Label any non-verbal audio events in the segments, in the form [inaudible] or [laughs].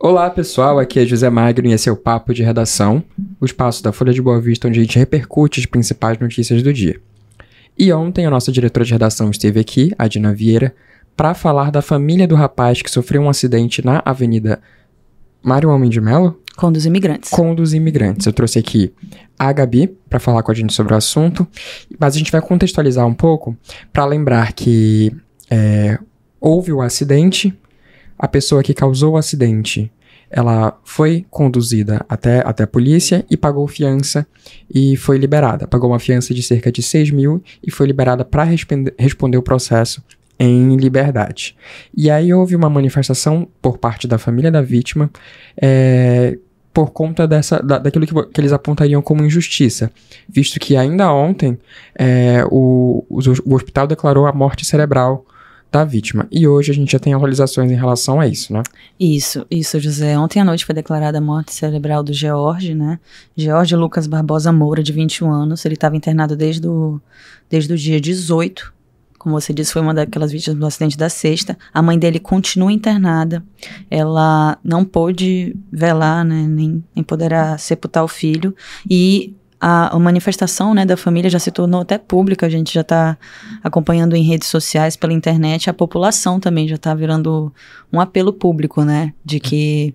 Olá pessoal, aqui é José Magno e esse é o Papo de Redação, o espaço da Folha de Boa Vista onde a gente repercute as principais notícias do dia. E ontem a nossa diretora de redação esteve aqui, a Dina Vieira, para falar da família do rapaz que sofreu um acidente na Avenida Mário Homem de Melo? Com dos imigrantes. Com dos imigrantes. Eu trouxe aqui a Gabi para falar com a gente sobre o assunto, mas a gente vai contextualizar um pouco para lembrar que é, houve o acidente, a pessoa que causou o acidente ela foi conduzida até, até a polícia e pagou fiança e foi liberada. Pagou uma fiança de cerca de 6 mil e foi liberada para responder o processo em liberdade. E aí houve uma manifestação por parte da família da vítima é, por conta dessa, da, daquilo que, que, eles apontariam como injustiça, visto que ainda ontem é, o, o, o hospital declarou a morte cerebral da vítima. E hoje a gente já tem atualizações em relação a isso, né? Isso, isso, José. Ontem à noite foi declarada a morte cerebral do George, né? George Lucas Barbosa Moura, de 21 anos. Ele estava internado desde o, desde o dia 18. Como você disse, foi uma daquelas vítimas do acidente da sexta. A mãe dele continua internada. Ela não pôde velar, né? Nem, nem poderá sepultar o filho. E a, a, manifestação né, da família já se tornou até pública, a gente já está acompanhando em redes sociais, pela internet, a população também já está virando um apelo público, né, de que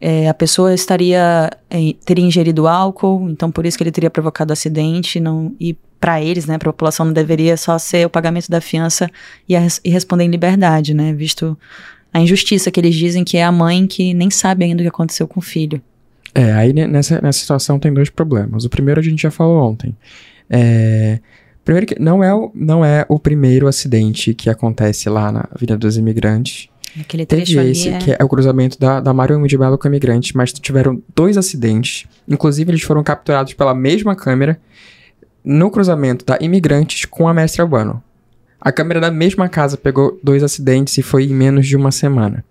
é, a pessoa estaria é, teria ingerido álcool, então por isso que ele teria provocado acidente, não e para eles, né, para a população não deveria só ser o pagamento da fiança e, a, e responder em liberdade, né, visto a injustiça que eles dizem que é a mãe que nem sabe ainda o que aconteceu com o filho. É, aí nessa, nessa situação tem dois problemas. O primeiro a gente já falou ontem. É, primeiro que não é, o, não é o primeiro acidente que acontece lá na Avenida dos Imigrantes. Aquele Teve esse, é... que é o cruzamento da, da Mário de Belo com o imigrante, mas tiveram dois acidentes. Inclusive, eles foram capturados pela mesma câmera no cruzamento da Imigrantes com a Mestre Urbano. A câmera da mesma casa pegou dois acidentes e foi em menos de uma semana.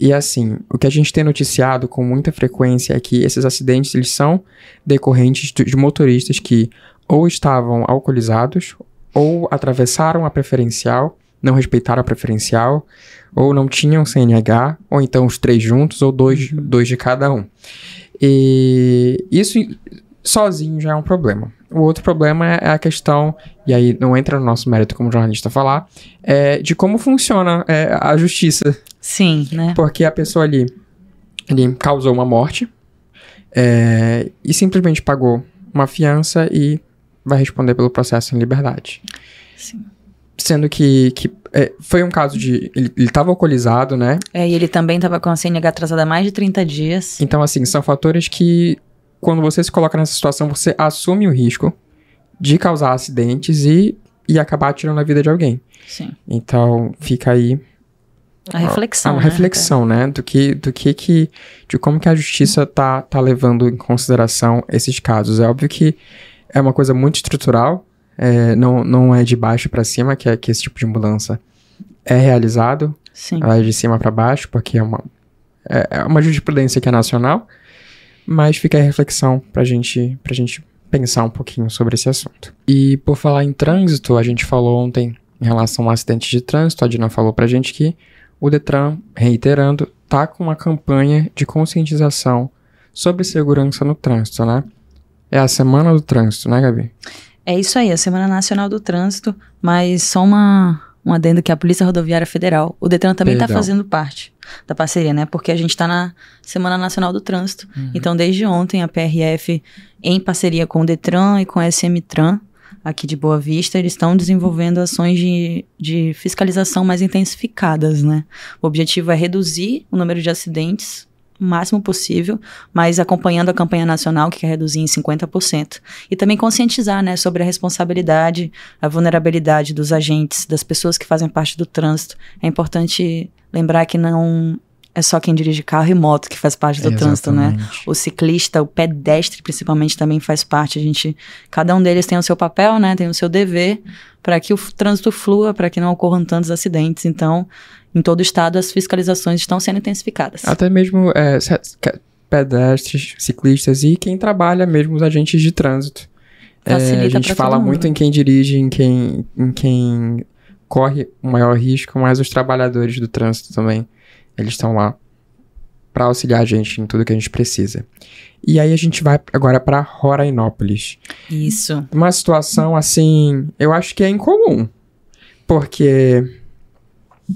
E assim, o que a gente tem noticiado com muita frequência é que esses acidentes eles são decorrentes de motoristas que ou estavam alcoolizados ou atravessaram a preferencial, não respeitaram a preferencial, ou não tinham CNH, ou então os três juntos, ou dois, uhum. dois de cada um. E isso sozinho já é um problema. O outro problema é a questão, e aí não entra no nosso mérito como jornalista falar, é de como funciona é, a justiça. Sim, né? Porque a pessoa ali, ali causou uma morte é, e simplesmente pagou uma fiança e vai responder pelo processo em liberdade. Sim. Sendo que, que é, foi um caso de. Ele, estava alcoolizado, né? É, e ele também estava com a CNH atrasada há mais de 30 dias. Então, assim, são fatores que quando você se coloca nessa situação, você assume o risco de causar acidentes e, e acabar tirando a vida de alguém. Sim. Então, fica aí a reflexão, a, né? reflexão, né? Do que, do que que, de como que a justiça tá, tá levando em consideração esses casos. É óbvio que é uma coisa muito estrutural, é, não, não é de baixo para cima que, é, que esse tipo de mudança é realizado. Sim. Ela é de cima para baixo, porque é uma, é, é uma jurisprudência que é nacional, mas fica a reflexão pra gente, pra gente pensar um pouquinho sobre esse assunto. E por falar em trânsito, a gente falou ontem em relação ao acidente de trânsito, a Dina falou pra gente que o Detran, reiterando, tá com uma campanha de conscientização sobre segurança no trânsito, né? É a Semana do Trânsito, né, Gabi? É isso aí, a Semana Nacional do Trânsito, mas só uma, um adendo que a Polícia Rodoviária Federal, o Detran também está fazendo parte da parceria, né? Porque a gente está na Semana Nacional do Trânsito. Uhum. Então, desde ontem, a PRF, em parceria com o Detran e com a SMTran, aqui de Boa Vista, eles estão desenvolvendo ações de, de fiscalização mais intensificadas, né? O objetivo é reduzir o número de acidentes o máximo possível, mas acompanhando a campanha nacional, que quer reduzir em 50%. E também conscientizar né, sobre a responsabilidade, a vulnerabilidade dos agentes, das pessoas que fazem parte do trânsito. É importante lembrar que não é só quem dirige carro e moto que faz parte do trânsito, né? O ciclista, o pedestre principalmente também faz parte. A gente, cada um deles tem o seu papel, né? Tem o seu dever para que o trânsito flua, para que não ocorram tantos acidentes. Então, em todo o estado, as fiscalizações estão sendo intensificadas. Até mesmo é, pedestres, ciclistas e quem trabalha mesmo os agentes de trânsito. É, a gente fala muito em quem dirige, em quem, em quem corre o maior risco, mas os trabalhadores do trânsito também, eles estão lá para auxiliar a gente em tudo que a gente precisa. E aí a gente vai agora para Rorainópolis. Isso. Uma situação assim, eu acho que é incomum. Porque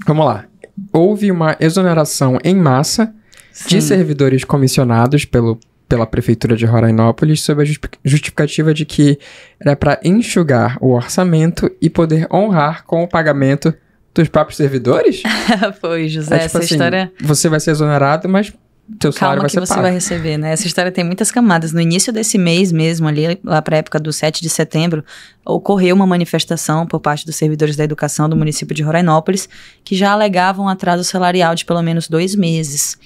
vamos lá, houve uma exoneração em massa Sim. de servidores comissionados pelo pela prefeitura de Rorainópolis sob a justificativa de que era para enxugar o orçamento e poder honrar com o pagamento dos próprios servidores? [laughs] Foi, José, é, tipo essa assim, história. Você vai ser exonerado, mas seu salário vai que ser você vai receber, né? Essa história tem muitas camadas. No início desse mês mesmo, ali lá para a época do 7 de setembro, ocorreu uma manifestação por parte dos servidores da educação do município de Rorainópolis que já alegavam atraso salarial de pelo menos dois meses.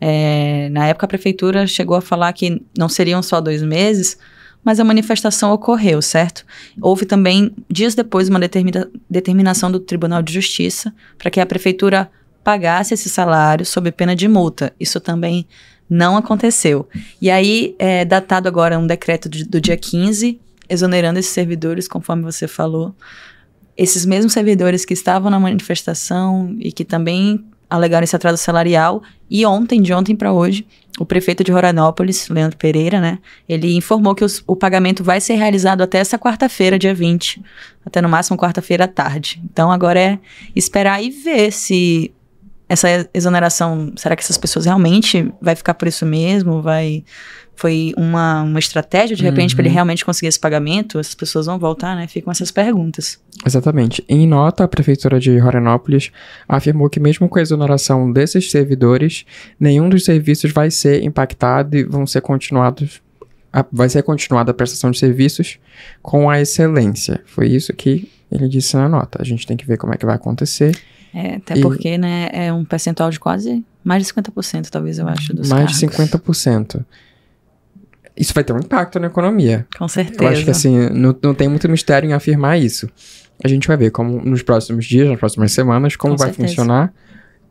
É, na época, a prefeitura chegou a falar que não seriam só dois meses, mas a manifestação ocorreu, certo? Houve também, dias depois, uma determina determinação do Tribunal de Justiça para que a prefeitura pagasse esse salário sob pena de multa. Isso também não aconteceu. E aí, é datado agora um decreto de, do dia 15, exonerando esses servidores, conforme você falou. Esses mesmos servidores que estavam na manifestação e que também alegaram esse atraso salarial. E ontem, de ontem para hoje, o prefeito de Roranópolis, Leandro Pereira, né, ele informou que os, o pagamento vai ser realizado até essa quarta-feira, dia 20, até no máximo quarta-feira à tarde. Então agora é esperar e ver se essa exoneração, será que essas pessoas realmente vai ficar por isso mesmo? Vai foi uma, uma estratégia de repente uhum. para ele realmente conseguir esse pagamento? Essas pessoas vão voltar, né? Ficam essas perguntas. Exatamente. Em nota, a prefeitura de Roranópolis afirmou que mesmo com a exoneração desses servidores, nenhum dos serviços vai ser impactado e vão ser continuados a, vai ser continuada a prestação de serviços com a excelência. Foi isso que ele disse na nota. A gente tem que ver como é que vai acontecer. É, até e porque, né, é um percentual de quase mais de 50%, talvez, eu acho, dos Mais cargos. de 50%. Isso vai ter um impacto na economia. Com certeza. Eu acho que, assim, não, não tem muito mistério em afirmar isso. A gente vai ver como nos próximos dias, nas próximas semanas, como Com vai certeza. funcionar,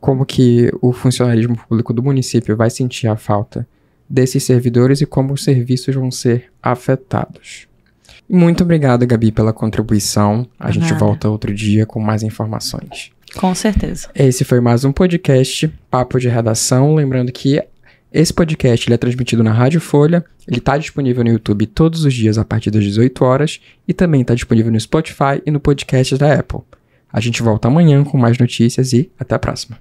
como que o funcionarismo público do município vai sentir a falta desses servidores e como os serviços vão ser afetados. Muito obrigado, Gabi, pela contribuição. A gente volta outro dia com mais informações. Com certeza. Esse foi mais um podcast, Papo de Redação. Lembrando que esse podcast ele é transmitido na Rádio Folha, ele está disponível no YouTube todos os dias a partir das 18 horas e também está disponível no Spotify e no podcast da Apple. A gente volta amanhã com mais notícias e até a próxima.